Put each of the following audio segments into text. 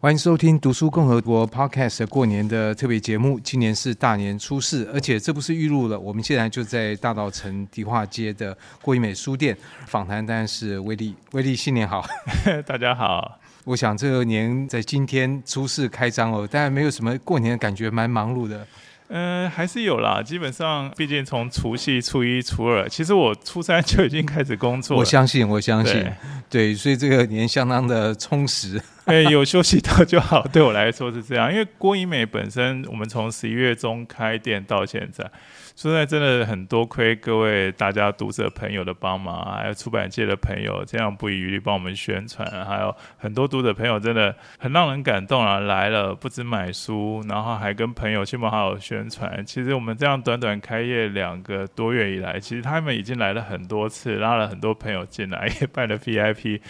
欢迎收听《读书共和国》Podcast 过年的特别节目。今年是大年初四，而且这不是预录了，我们现在就在大稻城迪化街的郭怡美书店访谈。当然是威利，威利新年好，大家好。我想这个年在今天初四开张哦，当然没有什么过年的感觉，蛮忙碌的。嗯、呃，还是有啦。基本上，毕竟从除夕、初一、初二，其实我初三就已经开始工作了。我相信，我相信，对，对，所以这个年相当的充实。哎，有休息到就好，对我来说是这样。因为郭怡美本身，我们从十一月中开店到现在，说实在真的很多亏各位大家读者朋友的帮忙，还有出版界的朋友这样不遗余力帮我们宣传，还有很多读者朋友真的很让人感动啊！来了不止买书，然后还跟朋友亲朋好友宣传。其实我们这样短短开业两个多月以来，其实他们已经来了很多次，拉了很多朋友进来，也办了 VIP。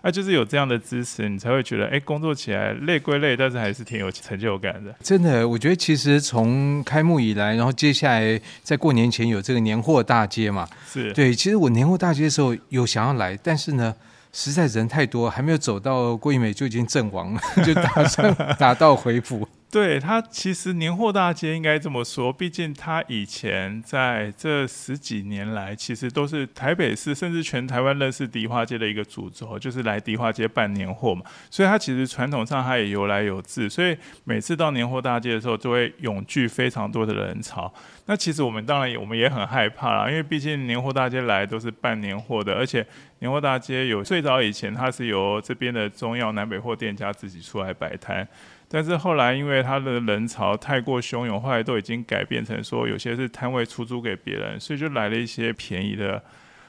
啊，就是有这样的支持，你才会觉得，哎，工作起来累归累，但是还是挺有成就感的。真的，我觉得其实从开幕以来，然后接下来在过年前有这个年货大街嘛，是对。其实我年货大街的时候有想要来，但是呢，实在人太多，还没有走到郭一美就已经阵亡了，就打算 打道回府。对，他其实年货大街应该这么说，毕竟他以前在这十几年来，其实都是台北市甚至全台湾认识迪化街的一个主轴，就是来迪化街办年货嘛。所以他其实传统上他也由来有自，所以每次到年货大街的时候，就会涌聚非常多的人潮。那其实我们当然也我们也很害怕啦，因为毕竟年货大街来都是办年货的，而且年货大街有最早以前它是由这边的中药南北货店家自己出来摆摊。但是后来，因为他的人潮太过汹涌，后来都已经改变成说，有些是摊位出租给别人，所以就来了一些便宜的，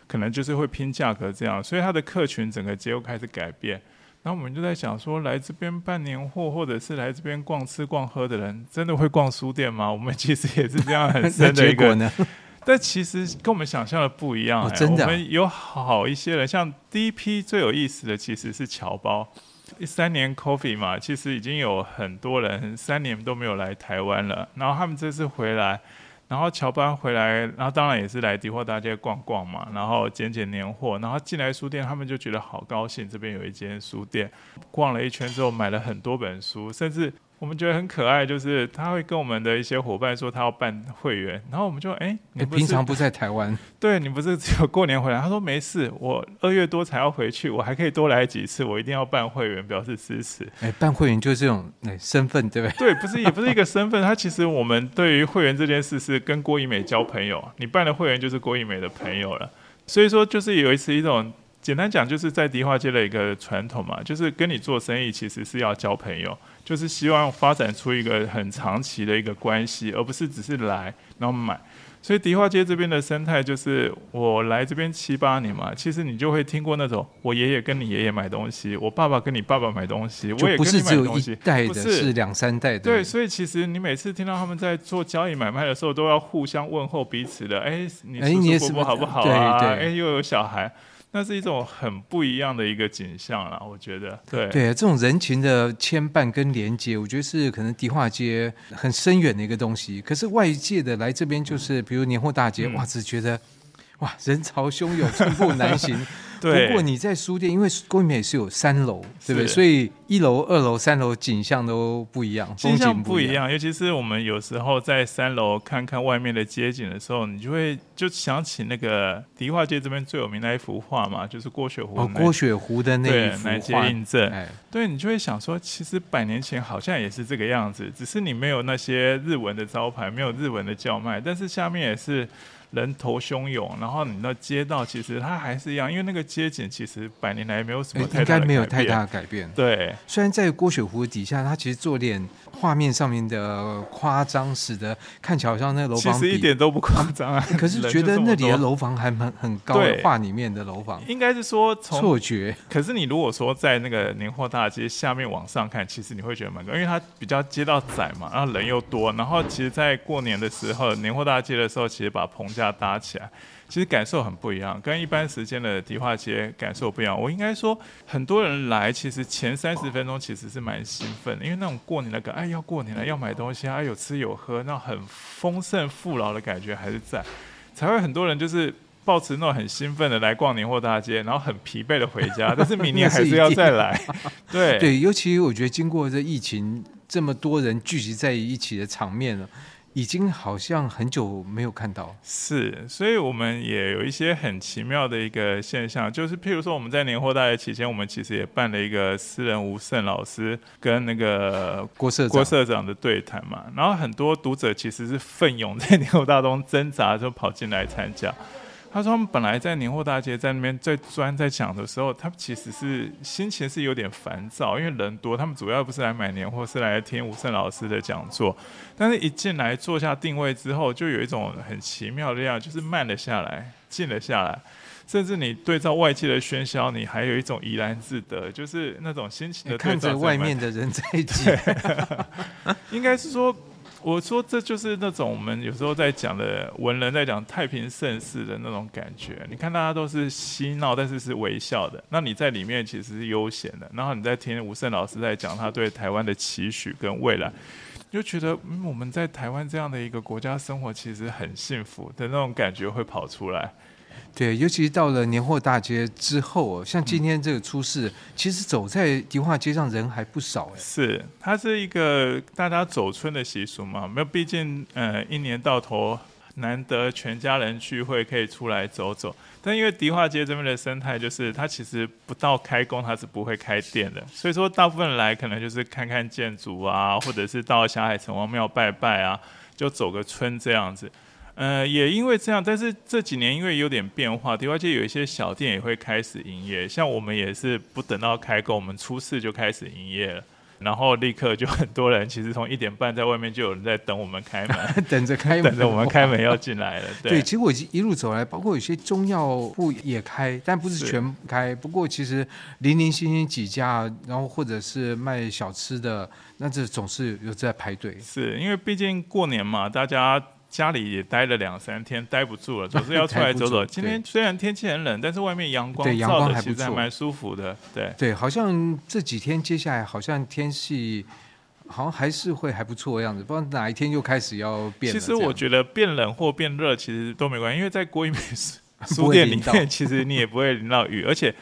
可能就是会拼价格这样，所以他的客群整个结构开始改变。然后我们就在想说，来这边办年货，或者是来这边逛吃逛喝的人，真的会逛书店吗？我们其实也是这样很深的一个，但其实跟我们想象的不一样，真的，我们有好一些人，像第一批最有意思的其实是侨胞。三年 Coffee 嘛，其实已经有很多人三年都没有来台湾了。然后他们这次回来，然后乔班回来，然后当然也是来迪货大街逛逛嘛，然后捡捡年货，然后进来书店，他们就觉得好高兴，这边有一间书店。逛了一圈之后，买了很多本书，甚至。我们觉得很可爱，就是他会跟我们的一些伙伴说他要办会员，然后我们就哎，你平常不在台湾？对，你不是只有过年回来？他说没事，我二月多才要回去，我还可以多来几次，我一定要办会员表示支持。哎，办会员就是这种哎身份，对不对？对，不是也不是一个身份，他其实我们对于会员这件事是跟郭怡美交朋友，你办了会员就是郭怡美的朋友了，所以说就是有一次一种。简单讲，就是在迪化街的一个传统嘛，就是跟你做生意，其实是要交朋友，就是希望发展出一个很长期的一个关系，而不是只是来然后买。所以迪化街这边的生态就是，我来这边七八年嘛，其实你就会听过那种，我爷爷跟你爷爷买东西，我爸爸跟你爸爸买东西，我也跟你买东西，代的是两三代的。对，所以其实你每次听到他们在做交易买卖的时候，都要互相问候彼此的。哎，你叔叔伯伯好不好啊？哎，又有小孩。那是一种很不一样的一个景象啦，我觉得。对对，这种人情的牵绊跟连接，我觉得是可能迪化街很深远的一个东西。可是外界的来这边，就是比如年货大街，嗯、哇，只觉得哇人潮汹涌，寸步难行。对，不过你在书店，因为郭怡美是有三楼，对不对？所以一楼、二楼、三楼景象都不一样，景象不一样。尤其是我们有时候在三楼看看外面的街景的时候，你就会就想起那个迪化街这边最有名的一幅画嘛，就是郭雪湖。哦，郭雪湖的那一幅画。对，印证。哎，对，你就会想说，其实百年前好像也是这个样子，只是你没有那些日文的招牌，没有日文的叫卖，但是下面也是。人头汹涌，然后你的街道其实它还是一样，因为那个街景其实百年来没有什么应该没有太大的改变。对，虽然在郭雪湖底下，它其实做点画面上面的夸张，使得看起来好像那楼房其实一点都不夸张啊。可是觉得那里的楼房还蛮很高，画里面的楼房应该是说错觉。可是你如果说在那个年货大街下面往上看，其实你会觉得蛮高，因为它比较街道窄嘛，然后人又多，然后其实，在过年的时候，年货大街的时候，其实把棚。架搭起来，其实感受很不一样，跟一般时间的迪化街感受不一样。我应该说，很多人来，其实前三十分钟其实是蛮兴奋的，因为那种过年的感，哎，要过年了，要买东西，哎，有吃有喝，那很丰盛富饶的感觉还是在，才会很多人就是。抱持那种很兴奋的来逛年货大街，然后很疲惫的回家，但是明年还是要再来。对对，尤其我觉得经过这疫情，这么多人聚集在一起的场面了。已经好像很久没有看到，是，所以我们也有一些很奇妙的一个现象，就是譬如说我们在年货大学期间，我们其实也办了一个私人吴胜老师跟那个郭社郭社长的对谈嘛，然后很多读者其实是奋勇在年货大中挣扎，就跑进来参加。他说：“他们本来在年货大街在那边在专在讲的时候，他们其实是心情是有点烦躁，因为人多。他们主要不是来买年货，是来听吴胜老师的讲座。但是一进来坐下定位之后，就有一种很奇妙的样，就是慢了下来，静了下来。甚至你对照外界的喧嚣，你还有一种怡然自得，就是那种心情的对照。看着外面的人在挤，应该是说。”我说这就是那种我们有时候在讲的文人在讲太平盛世的那种感觉。你看大家都是嬉闹，但是是微笑的。那你在里面其实是悠闲的。然后你在听吴胜老师在讲他对台湾的。期许跟未来，就觉得嗯我们在台湾这样的。一个国家生活其实很幸福的。那种感觉会跑出来。对，尤其到了年货大街之后，像今天这个出事，其实走在迪化街上人还不少。是，它是一个大家走春的习俗嘛？没有，毕竟呃，一年到头难得全家人聚会，可以出来走走。但因为迪化街这边的生态，就是它其实不到开工，它是不会开店的。所以说，大部分来可能就是看看建筑啊，或者是到霞海城隍庙拜拜啊，就走个春这样子。呃，也因为这样，但是这几年因为有点变化，迪化街有一些小店也会开始营业。像我们也是不等到开工，我们初四就开始营业了，然后立刻就很多人，其实从一点半在外面就有人在等我们开门，等着开门，等着我们开门要进来了。对，对，其实我一路走来，包括有些中药铺也开，但不是全开。不过其实零零星星几家，然后或者是卖小吃的，那这总是有在排队。是因为毕竟过年嘛，大家。家里也待了两三天，待不住了，总是要出来走走。今天虽然天气很冷，但是外面阳光照的其实还蛮舒服的。对对，好像这几天接下来好像天气好像还是会还不错的样子，不知道哪一天又开始要变。其实我觉得变冷或变热其实都没关系，因为在郭一梅书店里面，其实你也不会淋到雨，而且。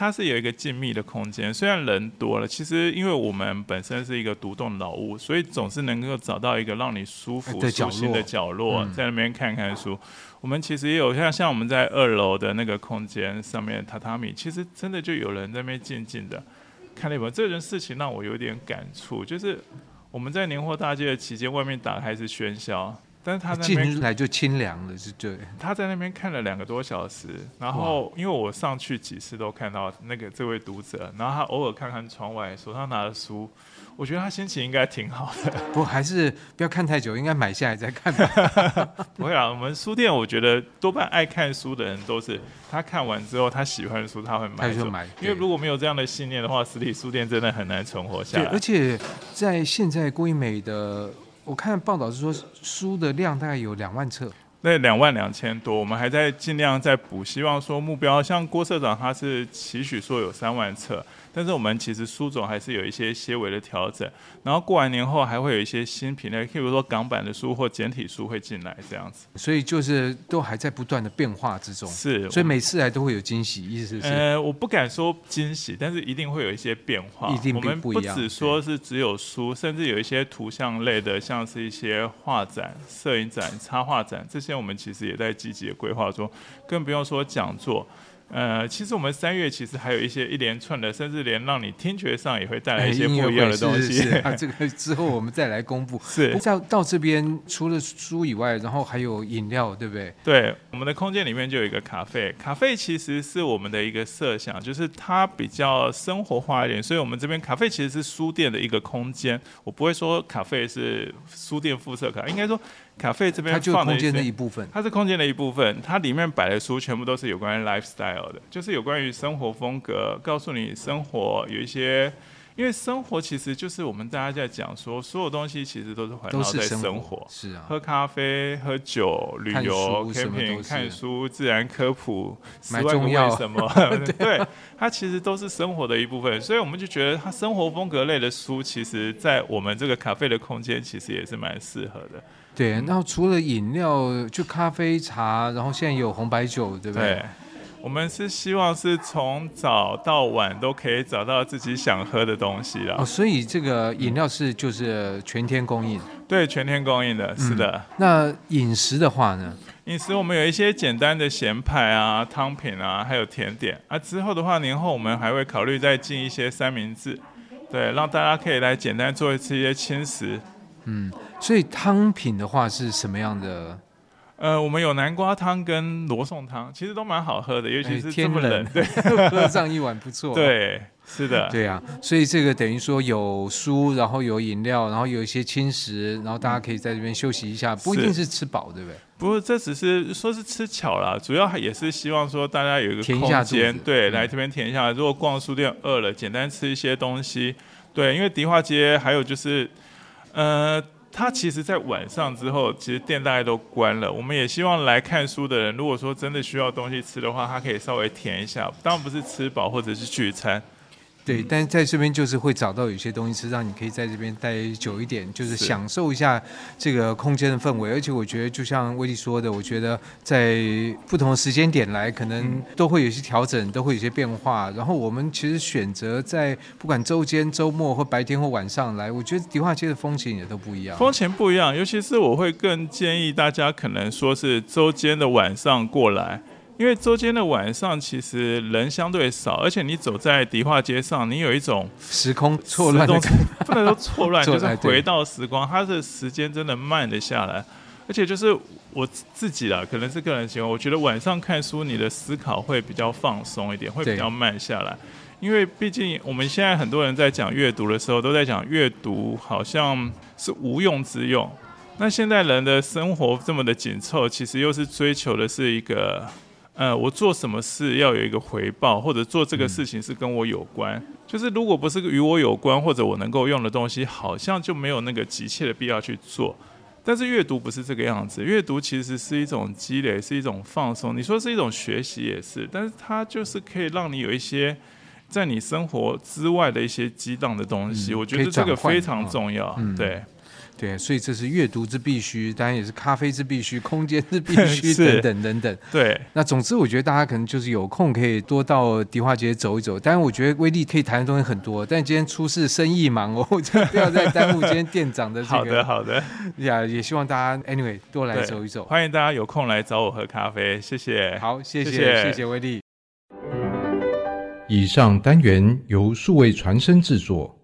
它是有一个静谧的空间，虽然人多了，其实因为我们本身是一个独栋老屋，所以总是能够找到一个让你舒服、舒心的角落，在那边看看书。我们其实也有像像我们在二楼的那个空间上面榻榻米，其实真的就有人在那边静静的看那本。这件事情让我有点感触，就是我们在年货大街的期间，外面打开是喧嚣。但是他进来就清凉了，是对。他在那边看了两个多小时，然后因为我上去几次都看到那个这位读者，然后他偶尔看看窗外，手上拿的书，我觉得他心情应该挺好的。不，还是不要看太久，应该买下来再看吧。不会啊，我们书店我觉得多半爱看书的人都是他看完之后他喜欢的书他会买，他就买。因为如果没有这样的信念的话，实体书店真的很难存活下来。对，而且在现在郭一美的。我看报道是说，书的量大概有两万册，那两万两千多，我们还在尽量在补，希望说目标，像郭社长他是期许说有三万册。但是我们其实书种还是有一些些微的调整，然后过完年后还会有一些新品类，譬如说港版的书或简体书会进来这样子，所以就是都还在不断的变化之中。是，所以每次来都会有惊喜，意思是？呃，我不敢说惊喜，但是一定会有一些变化。一定不一样。我们不只说是只有书，甚至有一些图像类的，像是一些画展、摄影展、插画展，这些我们其实也在积极的规划中，更不用说讲座。呃，其实我们三月其实还有一些一连串的，甚至连让你听觉上也会带来一些不一样的东西。是是啊，这个之后我们再来公布。是。到到这边除了书以外，然后还有饮料，对不对？对，我们的空间里面就有一个咖啡。咖啡其实是我们的一个设想，就是它比较生活化一点，所以我们这边咖啡其实是书店的一个空间。我不会说咖啡是书店附设卡，应该说。咖啡这边它就是空间的一部分，它是空间的一部分。它里面摆的书全部都是有关于 lifestyle 的，就是有关于生活风格，告诉你生活有一些因为生活其实就是我们大家在讲说，所有东西其实都是环绕在生活，是啊，喝咖啡、喝酒、旅游、camping、看书、自然科普、买中药什么，对，它其实都是生活的一部分。所以我们就觉得，它生活风格类的书，其实在我们这个咖啡的空间，其实也是蛮适合的。对，然后除了饮料，就咖啡、茶，然后现在有红白酒，对不对？对我们是希望是从早到晚都可以找到自己想喝的东西了。哦，所以这个饮料是就是全天供应？对，全天供应的，是的。嗯，那饮食的话呢？饮食我们有一些简单的咸派啊、汤品啊，还有甜点。啊，之后的话，年后我们还会考虑再进一些三明治，对，让大家可以来简单做一次一些轻食。嗯，所以汤品的话是什么样的？呃，我们有南瓜汤跟罗宋汤，其实都蛮好喝的，尤其是这么冷，对，喝上一碗不错。对，是的，对啊，所以这个等于说有书，然后有饮料，然后有一些轻食，然后大家可以在这边休息一下，不一定是吃饱，对不对？不是，这只是说是吃巧了，主要也是希望说大家有一个空间，对，来这边填一下。如果逛书店饿了，简单吃一些东西，对，因为迪化街还有就是，呃。它其实，在晚上之后，其实店大概都关了。我们也希望来看书的人，如果说真的需要东西吃的话，他可以稍微填一下。当然不是吃饱或者是聚餐。对，但是在这边就是会找到有些东西是，让你可以在这边待久一点，就是享受一下这个空间的氛围。而且我觉得，就像威利说的，我觉得在不同的时间点来，可能都会有一些调整，都会有些变化。然后我们其实选择在不管周间、周末或白天或晚上来，我觉得迪化街的风情也都不一样。风情不一样，尤其是我会更建议大家，可能说是周间的晚上过来。因为周间的晚上其实人相对少，而且你走在迪化街上，你有一种时空错乱，不能说错乱，就是回到时光，它的时间真的慢了下来。而且就是我自己啦，可能是个人行为，我觉得晚上看书，你的思考会比较放松一点，会比较慢下来。因为毕竟我们现在很多人在讲阅读的时候，都在讲阅读好像是无用之用。那现在人的生活这么的紧凑，其实又是追求的是一个。呃，我做什么事要有一个回报，或者做这个事情是跟我有关。嗯、就是如果不是与我有关，或者我能够用的东西，好像就没有那个急切的必要去做。但是阅读不是这个样子，阅读其实是一种积累，是一种放松。你说是一种学习也是，但是它就是可以让你有一些在你生活之外的一些激荡的东西。嗯、我觉得这个非常重要，嗯、对。对，所以这是阅读之必须，当然也是咖啡之必须，空间之必 须，等等等等。对，那总之我觉得大家可能就是有空可以多到迪化街走一走。当然，我觉得威力可以谈的东西很多，但今天出事生意忙哦，就不要再耽误今天店长的这个。好的，好的。呀，也希望大家 anyway 多来走一走。欢迎大家有空来找我喝咖啡，谢谢。好，谢谢，谢谢，谢谢威力。以上单元由数位传声制作。